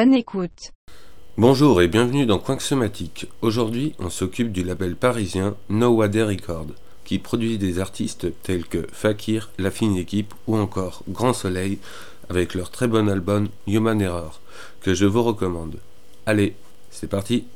Bonne écoute. Bonjour et bienvenue dans Somatique. Aujourd'hui, on s'occupe du label parisien No Wade Record, qui produit des artistes tels que Fakir, La Fine Équipe ou encore Grand Soleil, avec leur très bon album Human Error, que je vous recommande. Allez, c'est parti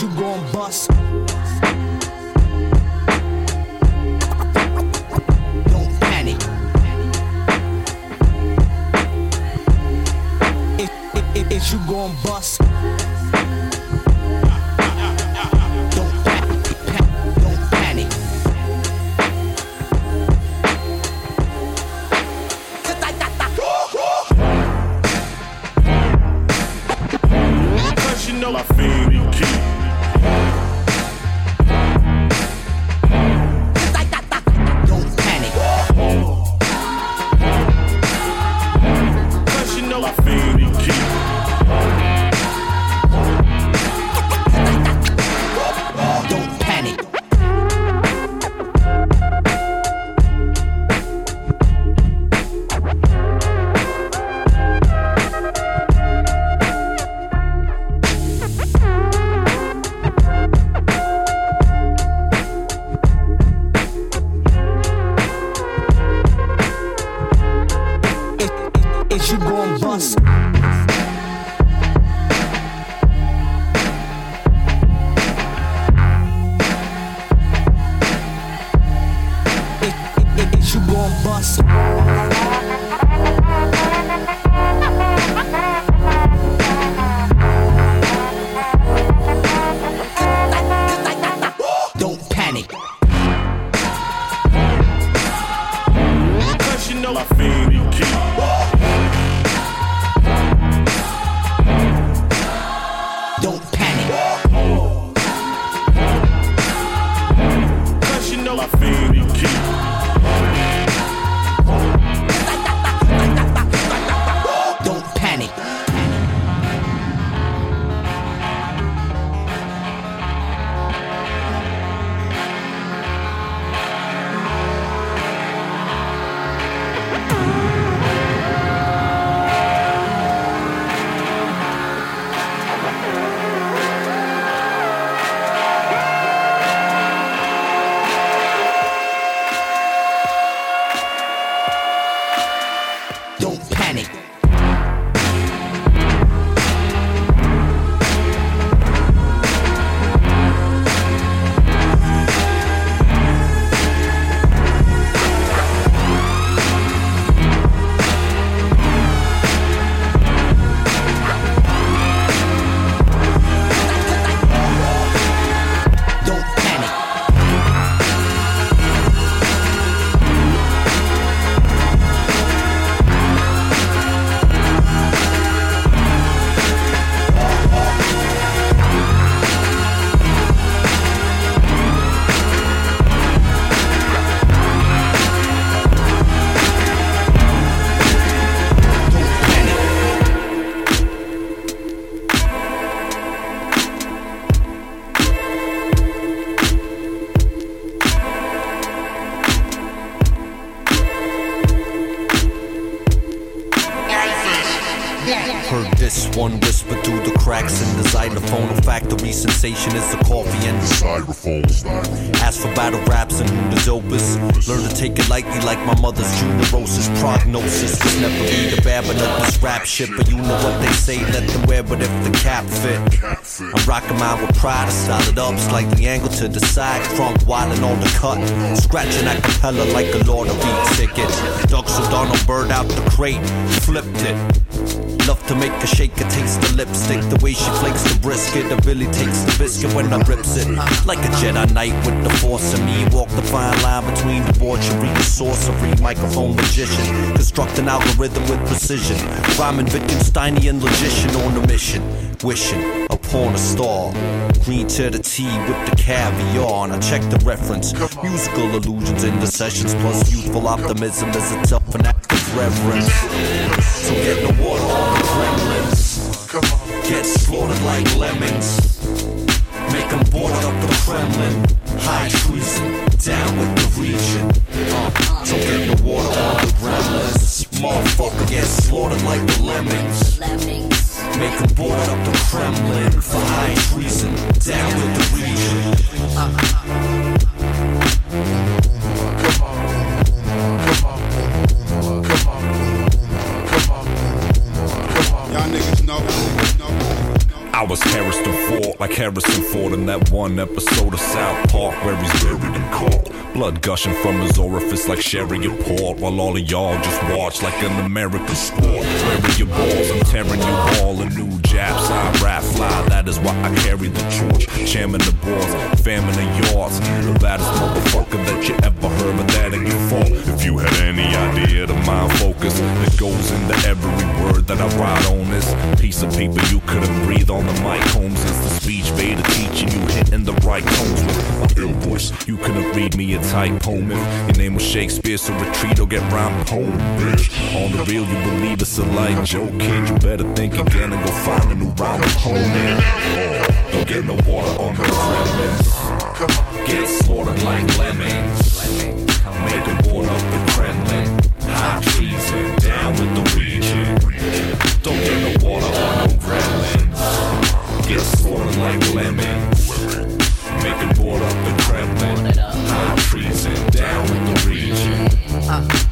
you gon' bust? Sensation is the coffee and the styrofoam. Ask for battle raps and the dopest. Learn to take it lightly like my mother's tuberosis. Prognosis was never be the bad, but of this rap shit. But you know what they say, let them wear, but if the cap fit. I'm rocking mine with pride, I style it up, slightly angled to the side. Crunk wildin' on the cut. Scratching a cappella like a Lord of lottery ticket. Dug so Donald Byrd out the crate, flipped it. Love to make a shake, shaker taste the lipstick. The way she flakes the brisket. The really takes the biscuit when I rips it. Like a Jedi Knight with the force of me. Walk the fine line between debauchery and sorcery. Microphone magician. Construct an algorithm with precision. Rhyming Wittgensteinian logician on a mission. Wishing upon a star. Green to the T with the caviar. And I check the reference. Musical illusions in the sessions. Plus youthful optimism is a tough of reverence. So get the water on the gremlins. Get slaughtered like lemons. Make them board up the Kremlin. High treason, down with the region. Uh, so get the water on the gremlins. Motherfucker get slaughtered like the lemons. Make them board up the Kremlin for high treason, down with the region. Y'all I was Harrison Ford, like Harrison Ford in that one episode of South Park where he's buried in caught. Blood gushing from his orifice like sherry or port, while all of y'all just watch like an American sport. Wearing your balls, I'm tearing you all a new japs. I rap fly, that is why I carry the torch. Chairman the boss, famine of yours. The baddest motherfucker that you ever heard, but that ain't your fault. If you had any idea the mind focus that goes into every word that I write on this piece of paper, you couldn't breathe on the mic. Holmes is the speech beta teaching you hitting the right tones with my ill voice. You couldn't read me a tight poem if your name was Shakespeare, so retreat or get rhyme poem, bitch. On the real, you believe it's a light joke, kid. You better think again and go find a new rhyme opponent. Oh, don't get no water on the gremlins. Get slaughtered like lemmings. Make a board up the Kremlin. High treason, down with the region. Don't get no water on no gremlins. Get slaughtered like lemons. Make a board up the Kremlin. High treason, down with the region.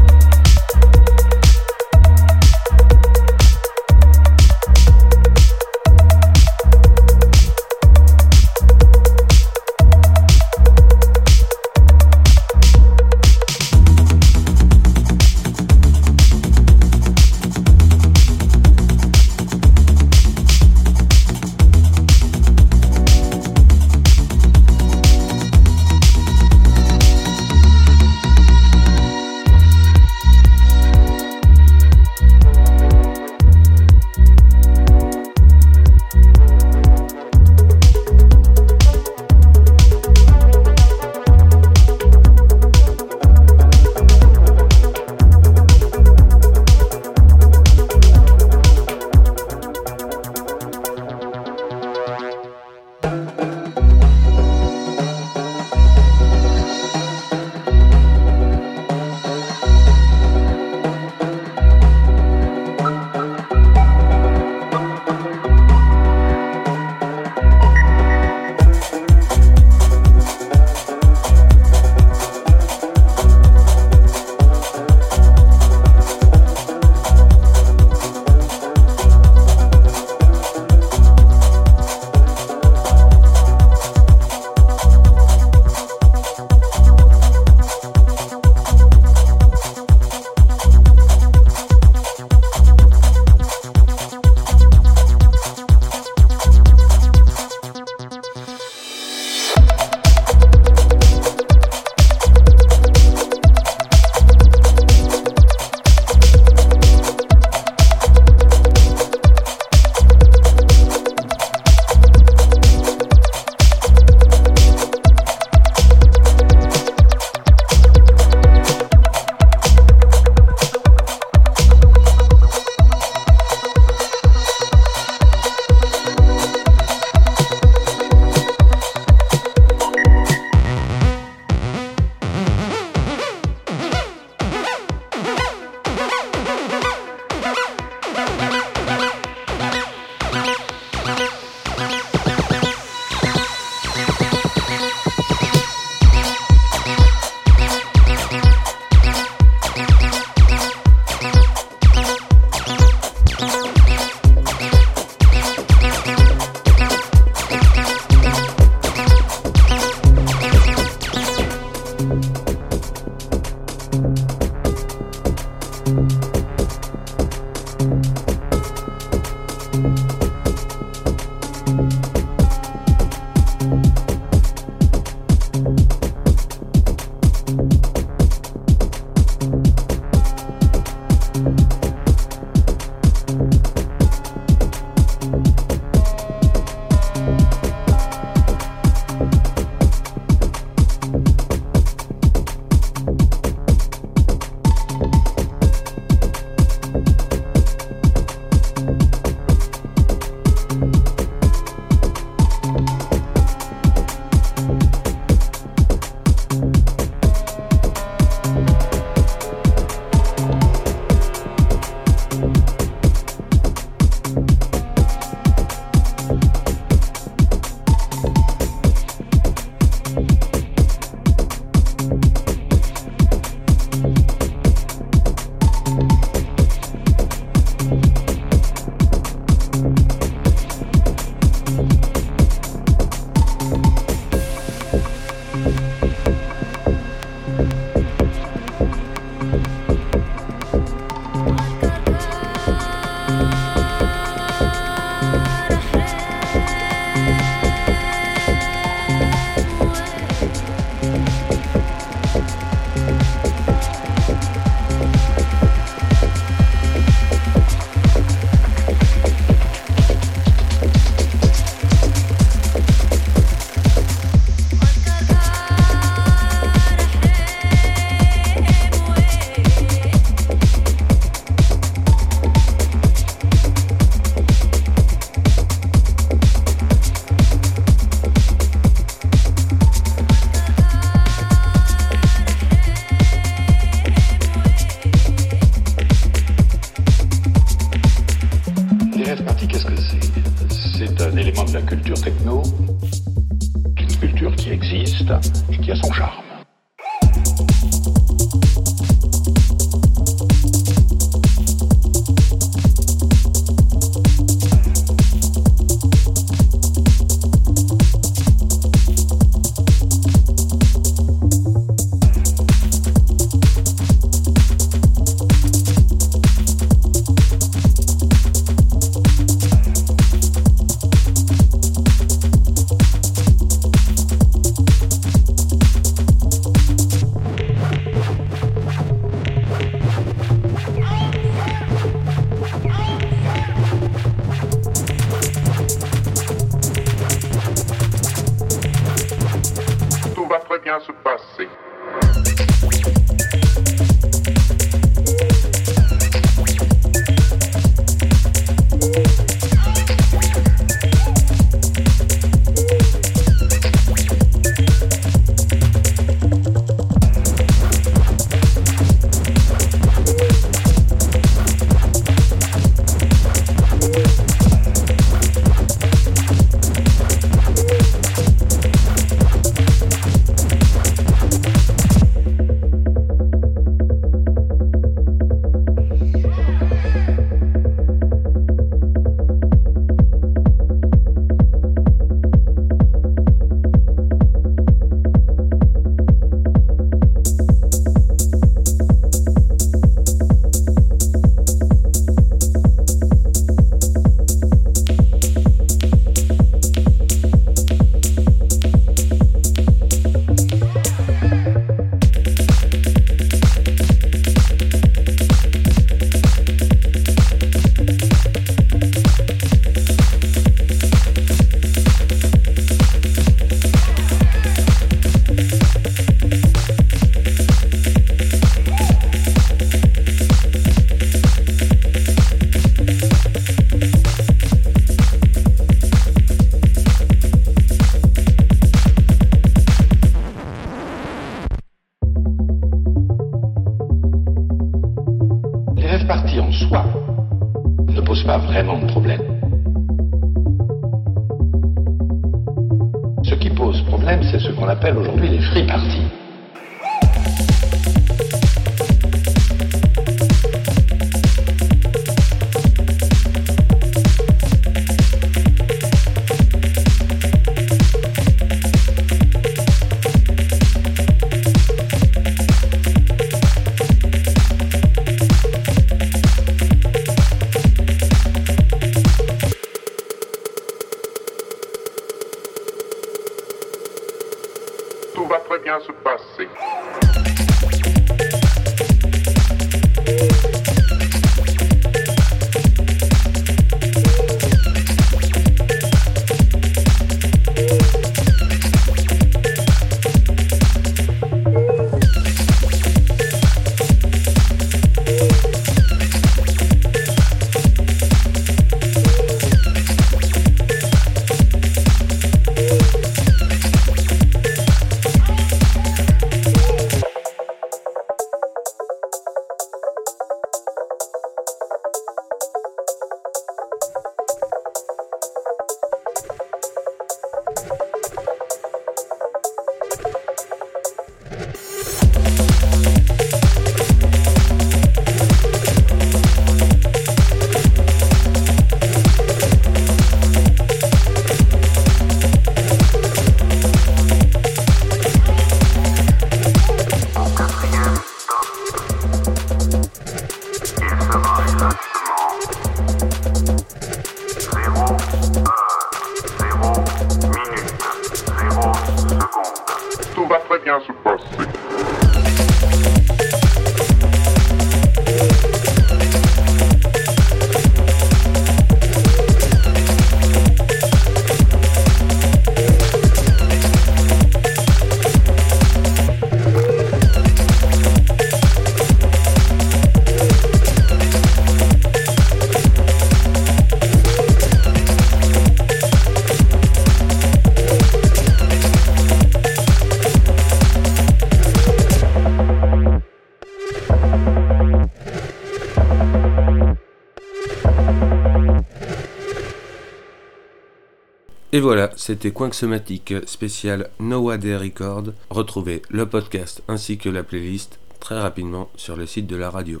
Et voilà, c'était Quinxomatic spécial No Day Record. Retrouvez le podcast ainsi que la playlist très rapidement sur le site de la radio.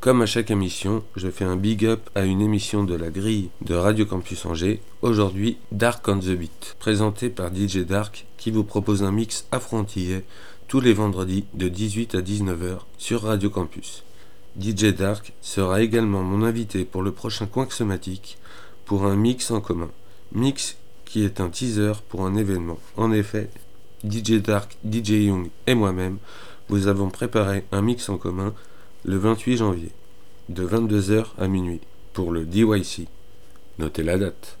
Comme à chaque émission, je fais un big up à une émission de la grille de Radio Campus Angers, aujourd'hui Dark on the Beat, présenté par DJ Dark qui vous propose un mix affrontillé tous les vendredis de 18 à 19h sur Radio Campus. DJ Dark sera également mon invité pour le prochain Quinxomatic pour un mix en commun. Mix qui est un teaser pour un événement. En effet, DJ Dark, DJ Young et moi-même vous avons préparé un mix en commun le 28 janvier, de 22h à minuit, pour le DYC. Notez la date.